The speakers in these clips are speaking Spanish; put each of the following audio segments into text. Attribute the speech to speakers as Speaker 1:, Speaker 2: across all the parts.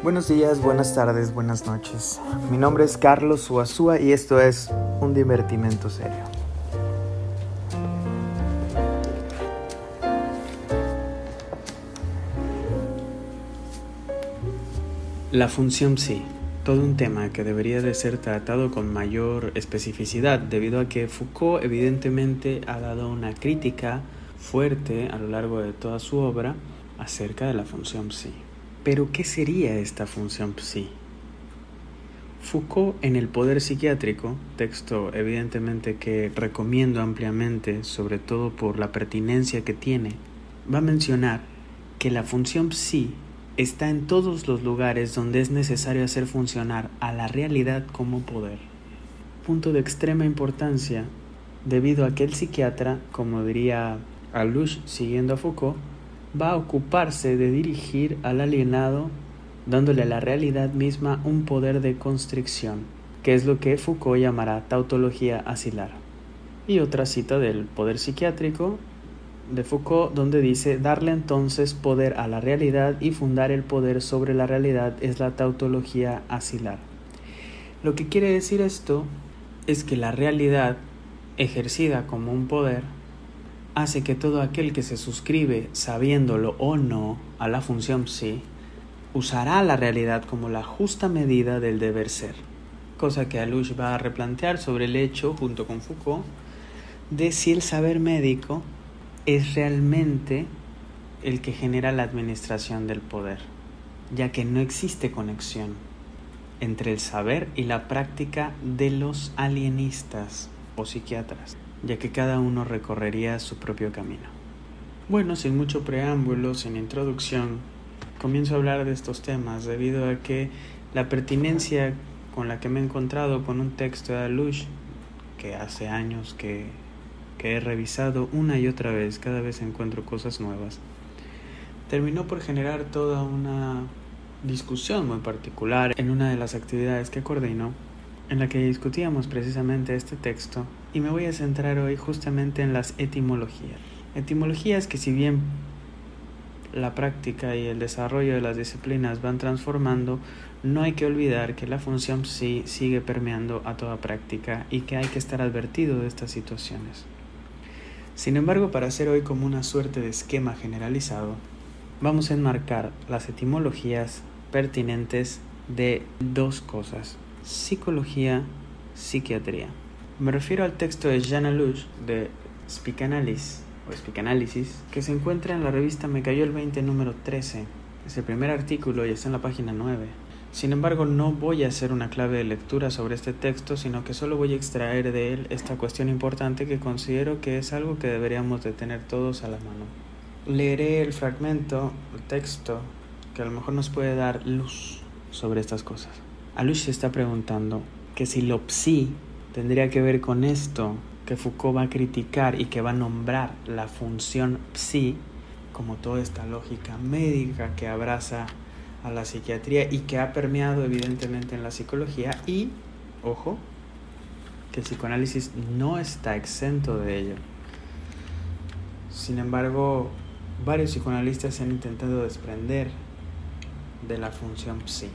Speaker 1: Buenos días, buenas tardes, buenas noches. Mi nombre es Carlos Suazúa y esto es un divertimento serio. La función sí, todo un tema que debería de ser tratado con mayor especificidad debido a que Foucault evidentemente ha dado una crítica fuerte a lo largo de toda su obra acerca de la función sí. Pero, ¿qué sería esta función psi? Foucault en El Poder Psiquiátrico, texto evidentemente que recomiendo ampliamente, sobre todo por la pertinencia que tiene, va a mencionar que la función psi está en todos los lugares donde es necesario hacer funcionar a la realidad como poder. Punto de extrema importancia debido a que el psiquiatra, como diría Alouche siguiendo a Foucault, va a ocuparse de dirigir al alienado dándole a la realidad misma un poder de constricción, que es lo que Foucault llamará tautología asilar. Y otra cita del poder psiquiátrico de Foucault donde dice darle entonces poder a la realidad y fundar el poder sobre la realidad es la tautología asilar. Lo que quiere decir esto es que la realidad ejercida como un poder hace que todo aquel que se suscribe, sabiéndolo o no, a la función sí, usará la realidad como la justa medida del deber ser, cosa que Alush va a replantear sobre el hecho, junto con Foucault, de si el saber médico es realmente el que genera la administración del poder, ya que no existe conexión entre el saber y la práctica de los alienistas o psiquiatras ya que cada uno recorrería su propio camino. Bueno, sin mucho preámbulo, sin introducción, comienzo a hablar de estos temas debido a que la pertinencia con la que me he encontrado con un texto de Alush, que hace años que, he revisado una y otra vez, cada vez encuentro cosas nuevas, terminó por generar toda una discusión muy particular en una de las actividades que coordino en la que discutíamos precisamente este texto y me voy a centrar hoy justamente en las etimologías. Etimologías que si bien la práctica y el desarrollo de las disciplinas van transformando, no hay que olvidar que la función sí sigue permeando a toda práctica y que hay que estar advertido de estas situaciones. Sin embargo, para hacer hoy como una suerte de esquema generalizado, vamos a enmarcar las etimologías pertinentes de dos cosas psicología, psiquiatría. Me refiero al texto de Jean Alouche de Speakanalysis o que se encuentra en la revista Me cayó el 20 número 13. Es el primer artículo y está en la página 9. Sin embargo, no voy a hacer una clave de lectura sobre este texto, sino que solo voy a extraer de él esta cuestión importante que considero que es algo que deberíamos de tener todos a la mano. Leeré el fragmento, el texto, que a lo mejor nos puede dar luz sobre estas cosas. Alush se está preguntando que si lo psi tendría que ver con esto que Foucault va a criticar y que va a nombrar la función psi como toda esta lógica médica que abraza a la psiquiatría y que ha permeado evidentemente en la psicología y, ojo, que el psicoanálisis no está exento de ello. Sin embargo, varios psicoanalistas se han intentado desprender de la función psi.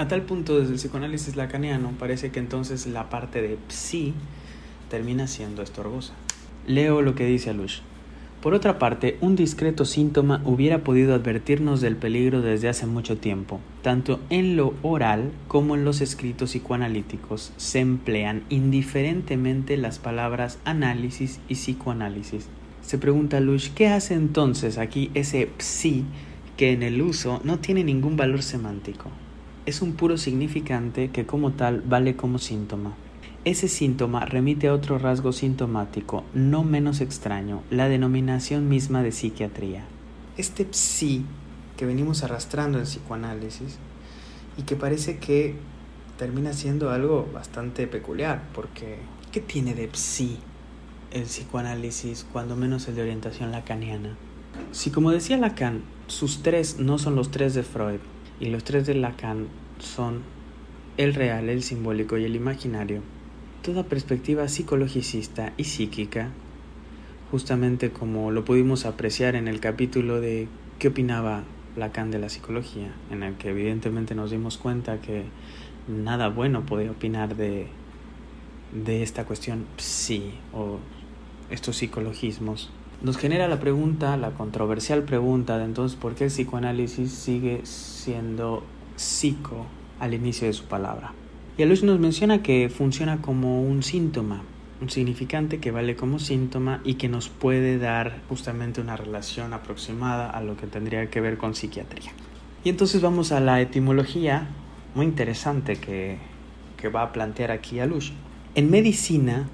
Speaker 1: A tal punto, desde el psicoanálisis lacaniano, parece que entonces la parte de psi termina siendo estorbosa. Leo lo que dice Alush. Por otra parte, un discreto síntoma hubiera podido advertirnos del peligro desde hace mucho tiempo. Tanto en lo oral como en los escritos psicoanalíticos se emplean indiferentemente las palabras análisis y psicoanálisis. Se pregunta Lush, ¿qué hace entonces aquí ese psi que en el uso no tiene ningún valor semántico? Es un puro significante que como tal vale como síntoma. Ese síntoma remite a otro rasgo sintomático, no menos extraño, la denominación misma de psiquiatría. Este psi que venimos arrastrando en psicoanálisis y que parece que termina siendo algo bastante peculiar, porque ¿qué tiene de psi el psicoanálisis, cuando menos el de orientación lacaniana? Si como decía Lacan, sus tres no son los tres de Freud, y los tres de Lacan son el real, el simbólico y el imaginario. Toda perspectiva psicologicista y psíquica, justamente como lo pudimos apreciar en el capítulo de qué opinaba Lacan de la psicología, en el que evidentemente nos dimos cuenta que nada bueno podía opinar de, de esta cuestión psi o estos psicologismos, nos genera la pregunta, la controversial pregunta de entonces por qué el psicoanálisis sigue siendo psico al inicio de su palabra. Y Alush nos menciona que funciona como un síntoma, un significante que vale como síntoma y que nos puede dar justamente una relación aproximada a lo que tendría que ver con psiquiatría. Y entonces vamos a la etimología muy interesante que, que va a plantear aquí Alush. En medicina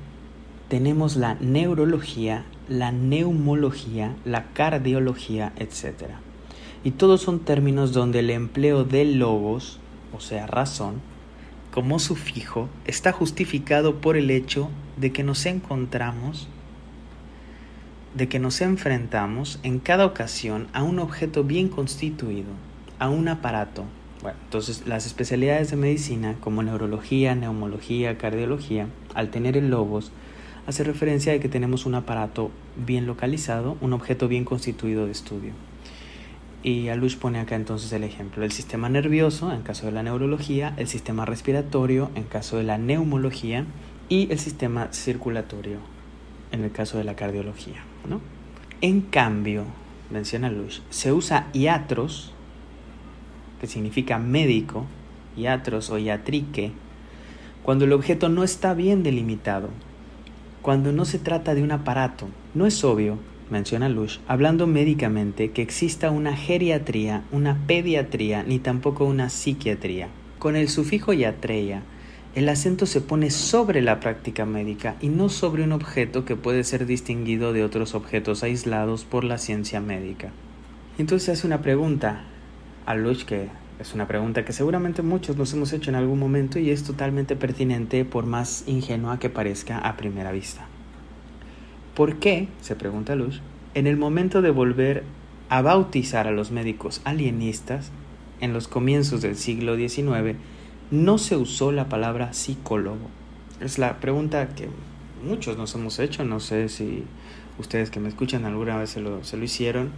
Speaker 1: tenemos la neurología, la neumología, la cardiología, etc. Y todos son términos donde el empleo de logos, o sea, razón, como sufijo, está justificado por el hecho de que nos encontramos, de que nos enfrentamos en cada ocasión a un objeto bien constituido, a un aparato. Bueno, entonces las especialidades de medicina como neurología, neumología, cardiología, al tener el logos, hace referencia a que tenemos un aparato bien localizado, un objeto bien constituido de estudio. Y Alush pone acá entonces el ejemplo, el sistema nervioso en caso de la neurología, el sistema respiratorio en caso de la neumología y el sistema circulatorio en el caso de la cardiología. ¿no? En cambio, menciona Alush, se usa iatros, que significa médico, iatros o iatrique, cuando el objeto no está bien delimitado, cuando no se trata de un aparato. No es obvio menciona Lush, hablando médicamente que exista una geriatría, una pediatría, ni tampoco una psiquiatría. Con el sufijo yatreia, el acento se pone sobre la práctica médica y no sobre un objeto que puede ser distinguido de otros objetos aislados por la ciencia médica. Entonces hace una pregunta a Lush que es una pregunta que seguramente muchos nos hemos hecho en algún momento y es totalmente pertinente por más ingenua que parezca a primera vista. ¿Por qué, se pregunta Luz, en el momento de volver a bautizar a los médicos alienistas, en los comienzos del siglo XIX, no se usó la palabra psicólogo? Es la pregunta que muchos nos hemos hecho, no sé si ustedes que me escuchan alguna vez se lo, se lo hicieron,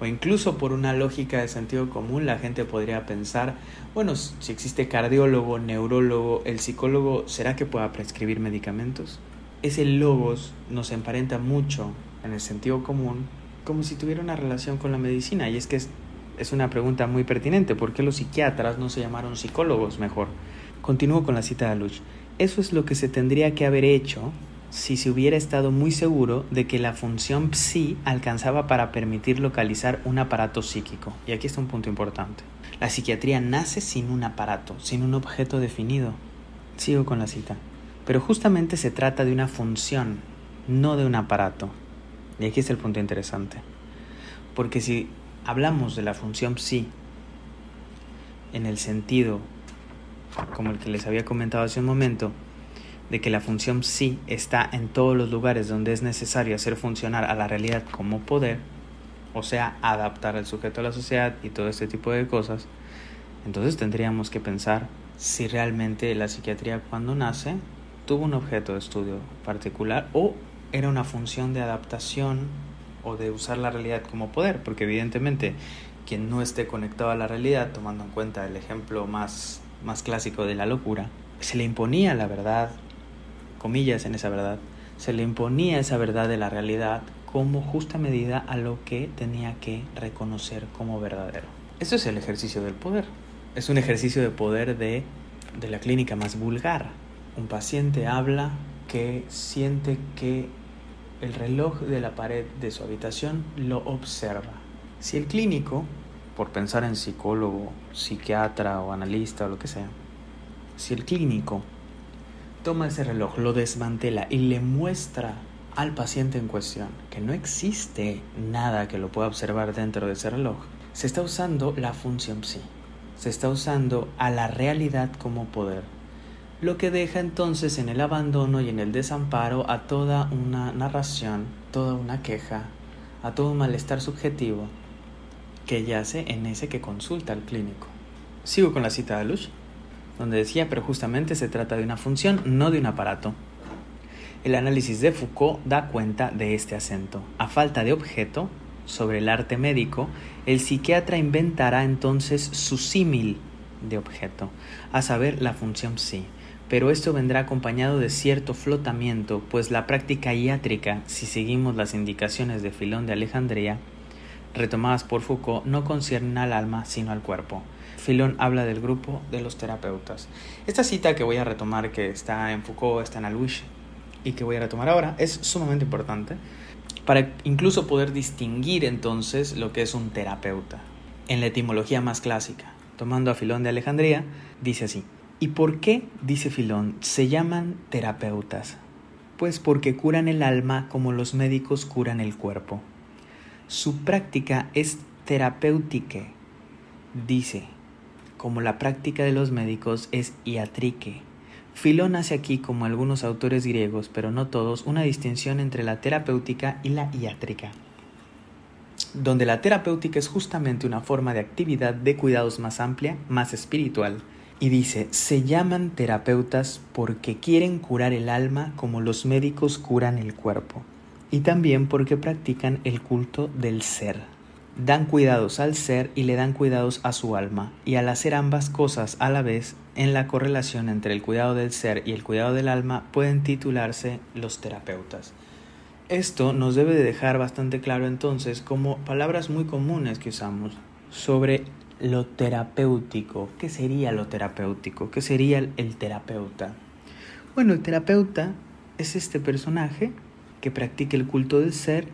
Speaker 1: o incluso por una lógica de sentido común, la gente podría pensar, bueno, si existe cardiólogo, neurólogo, el psicólogo, ¿será que pueda prescribir medicamentos? ese logos nos emparenta mucho en el sentido común como si tuviera una relación con la medicina. Y es que es, es una pregunta muy pertinente. ¿Por qué los psiquiatras no se llamaron psicólogos mejor? Continúo con la cita de Luch. Eso es lo que se tendría que haber hecho si se hubiera estado muy seguro de que la función psi alcanzaba para permitir localizar un aparato psíquico. Y aquí está un punto importante. La psiquiatría nace sin un aparato, sin un objeto definido. Sigo con la cita. Pero justamente se trata de una función, no de un aparato. Y aquí es el punto interesante. Porque si hablamos de la función psi en el sentido, como el que les había comentado hace un momento, de que la función psi está en todos los lugares donde es necesario hacer funcionar a la realidad como poder, o sea, adaptar al sujeto a la sociedad y todo este tipo de cosas, entonces tendríamos que pensar si realmente la psiquiatría cuando nace tuvo un objeto de estudio particular o era una función de adaptación o de usar la realidad como poder, porque evidentemente quien no esté conectado a la realidad, tomando en cuenta el ejemplo más, más clásico de la locura, se le imponía la verdad, comillas en esa verdad, se le imponía esa verdad de la realidad como justa medida a lo que tenía que reconocer como verdadero. Eso es el ejercicio del poder. Es un ejercicio de poder de, de la clínica más vulgar, un paciente habla que siente que el reloj de la pared de su habitación lo observa. Si el clínico, por pensar en psicólogo, psiquiatra o analista o lo que sea, si el clínico toma ese reloj, lo desmantela y le muestra al paciente en cuestión que no existe nada que lo pueda observar dentro de ese reloj, se está usando la función psi, se está usando a la realidad como poder lo que deja entonces en el abandono y en el desamparo a toda una narración, toda una queja, a todo un malestar subjetivo que yace en ese que consulta al clínico. Sigo con la cita de Lush, donde decía, pero justamente se trata de una función, no de un aparato. El análisis de Foucault da cuenta de este acento. A falta de objeto, sobre el arte médico, el psiquiatra inventará entonces su símil de objeto, a saber, la función psi. Pero esto vendrá acompañado de cierto flotamiento, pues la práctica iátrica, si seguimos las indicaciones de Filón de Alejandría, retomadas por Foucault, no conciernen al alma sino al cuerpo. Filón habla del grupo de los terapeutas. Esta cita que voy a retomar, que está en Foucault, está en Alouche, y que voy a retomar ahora, es sumamente importante para incluso poder distinguir entonces lo que es un terapeuta. En la etimología más clásica, tomando a Filón de Alejandría, dice así. ¿Y por qué, dice Filón, se llaman terapeutas? Pues porque curan el alma como los médicos curan el cuerpo. Su práctica es terapéutica, dice, como la práctica de los médicos es iatrique. Filón hace aquí, como algunos autores griegos, pero no todos, una distinción entre la terapéutica y la iátrica, donde la terapéutica es justamente una forma de actividad de cuidados más amplia, más espiritual, y dice, se llaman terapeutas porque quieren curar el alma como los médicos curan el cuerpo y también porque practican el culto del ser. Dan cuidados al ser y le dan cuidados a su alma, y al hacer ambas cosas a la vez, en la correlación entre el cuidado del ser y el cuidado del alma, pueden titularse los terapeutas. Esto nos debe de dejar bastante claro entonces como palabras muy comunes que usamos sobre lo terapéutico. ¿Qué sería lo terapéutico? ¿Qué sería el terapeuta? Bueno, el terapeuta es este personaje que practique el culto del ser,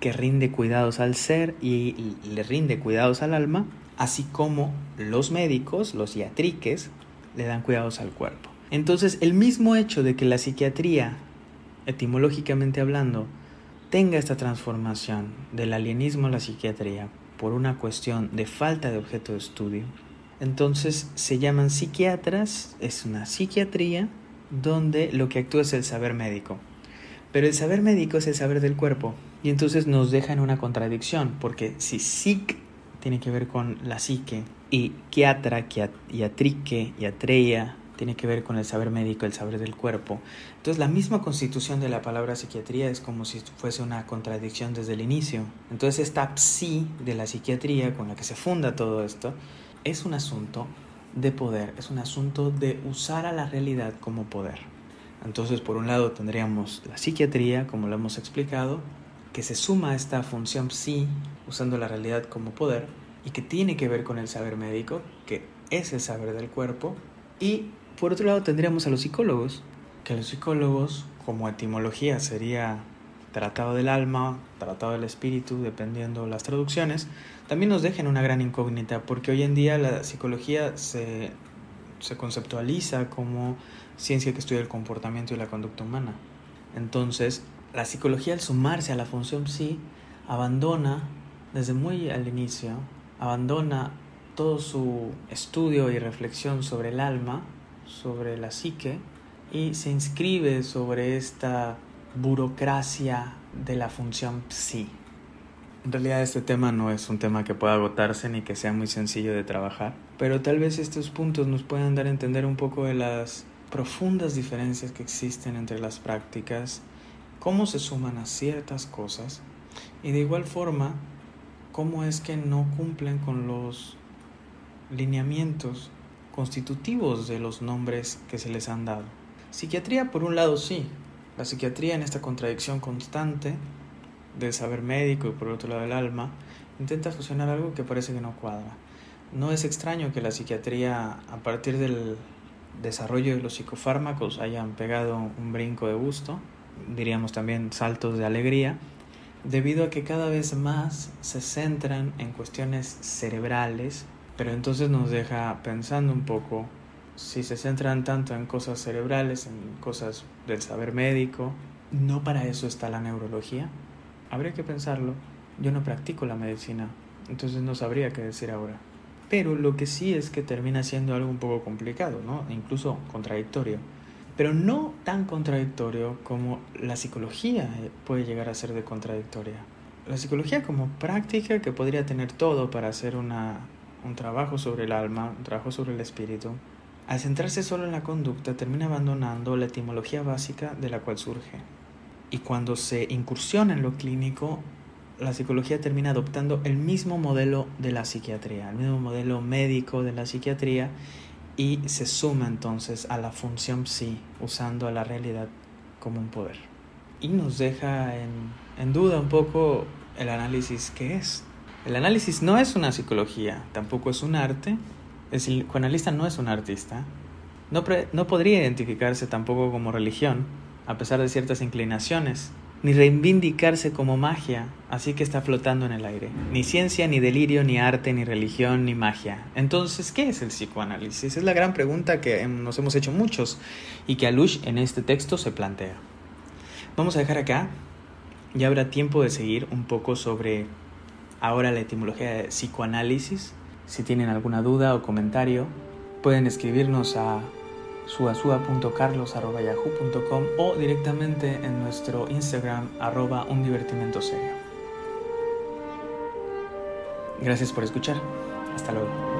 Speaker 1: que rinde cuidados al ser y, le rinde cuidados al alma, así como los médicos, los iatriques, le dan cuidados al cuerpo. Entonces, el mismo hecho de que la psiquiatría, etimológicamente hablando, tenga esta transformación del alienismo a la psiquiatría por una cuestión de falta de objeto de estudio, entonces se llaman psiquiatras, es una psiquiatría donde lo que actúa es el saber médico. Pero el saber médico es el saber del cuerpo. Y entonces nos deja en una contradicción, porque si psic tiene que ver con la psique y kiatra, iatrique, iatreia tiene que ver con el saber médico, el saber del cuerpo. Entonces la misma constitución de la palabra psiquiatría es como si fuese una contradicción desde el inicio. Entonces esta psi de la psiquiatría con la que se funda todo esto es un asunto de poder, es un asunto de usar a la realidad como poder. Entonces, por un lado tendríamos la psiquiatría, como lo hemos explicado, que se suma a esta función psi, usando la realidad como poder, y que tiene que ver con el saber médico, que es el saber del cuerpo. Y por otro lado tendríamos a los psicólogos, que los psicólogos, como etimología, sería tratado del alma, tratado del espíritu, dependiendo las traducciones, también nos dejan una gran incógnita, porque hoy en día la psicología se, se conceptualiza como ciencia que estudia el comportamiento y la conducta humana. Entonces, la psicología al sumarse a la función psi abandona desde muy al inicio, abandona todo su estudio y reflexión sobre el alma, sobre la psique, y se inscribe sobre esta burocracia de la función psi. En realidad este tema no es un tema que pueda agotarse ni que sea muy sencillo de trabajar, pero tal vez estos puntos nos puedan dar a entender un poco de las profundas diferencias que existen entre las prácticas, cómo se suman a ciertas cosas y de igual forma cómo es que no cumplen con los lineamientos constitutivos de los nombres que se les han dado. Psiquiatría por un lado sí, la psiquiatría en esta contradicción constante del saber médico y por otro lado el alma intenta fusionar algo que parece que no cuadra. No es extraño que la psiquiatría a partir del desarrollo de los psicofármacos hayan pegado un brinco de gusto, diríamos también saltos de alegría, debido a que cada vez más se centran en cuestiones cerebrales, pero entonces nos deja pensando un poco si se centran tanto en cosas cerebrales, en cosas del saber médico, no para eso está la neurología. Habría que pensarlo. Yo no practico la medicina, entonces no sabría qué decir ahora. Pero lo que sí es que termina siendo algo un poco complicado, ¿no? Incluso contradictorio. Pero no tan contradictorio como la psicología eh, puede llegar a ser de contradictoria. La psicología como práctica que podría tener todo para hacer un trabajo sobre el alma, un trabajo sobre el espíritu, al centrarse solo en la conducta termina abandonando la etimología básica de la cual surge. Y cuando se incursiona en lo clínico, la psicología termina adoptando el mismo modelo de la psiquiatría, el mismo modelo médico de la psiquiatría y se suma entonces a la función psi, usando a la realidad como un poder. Y nos deja en, en duda un poco el análisis que es. El análisis no es una psicología, tampoco es un arte. El psicoanalista no es un artista. No, no podría identificarse tampoco como religión, a pesar de ciertas inclinaciones, ni reivindicarse como magia, así que está flotando en el aire. Ni ciencia, ni delirio, ni arte, ni religión, ni magia. Entonces, ¿qué es el psicoanálisis? Es la gran pregunta que nos hemos hecho muchos y que Alush en este texto se plantea. Vamos a dejar acá. Ya habrá tiempo de seguir un poco sobre ahora la etimología de psicoanálisis. Si tienen alguna duda o comentario, pueden escribirnos a suasua.carlos.yahoo.com o directamente en nuestro Instagram arroba un divertimento serio. Gracias por escuchar. Hasta luego.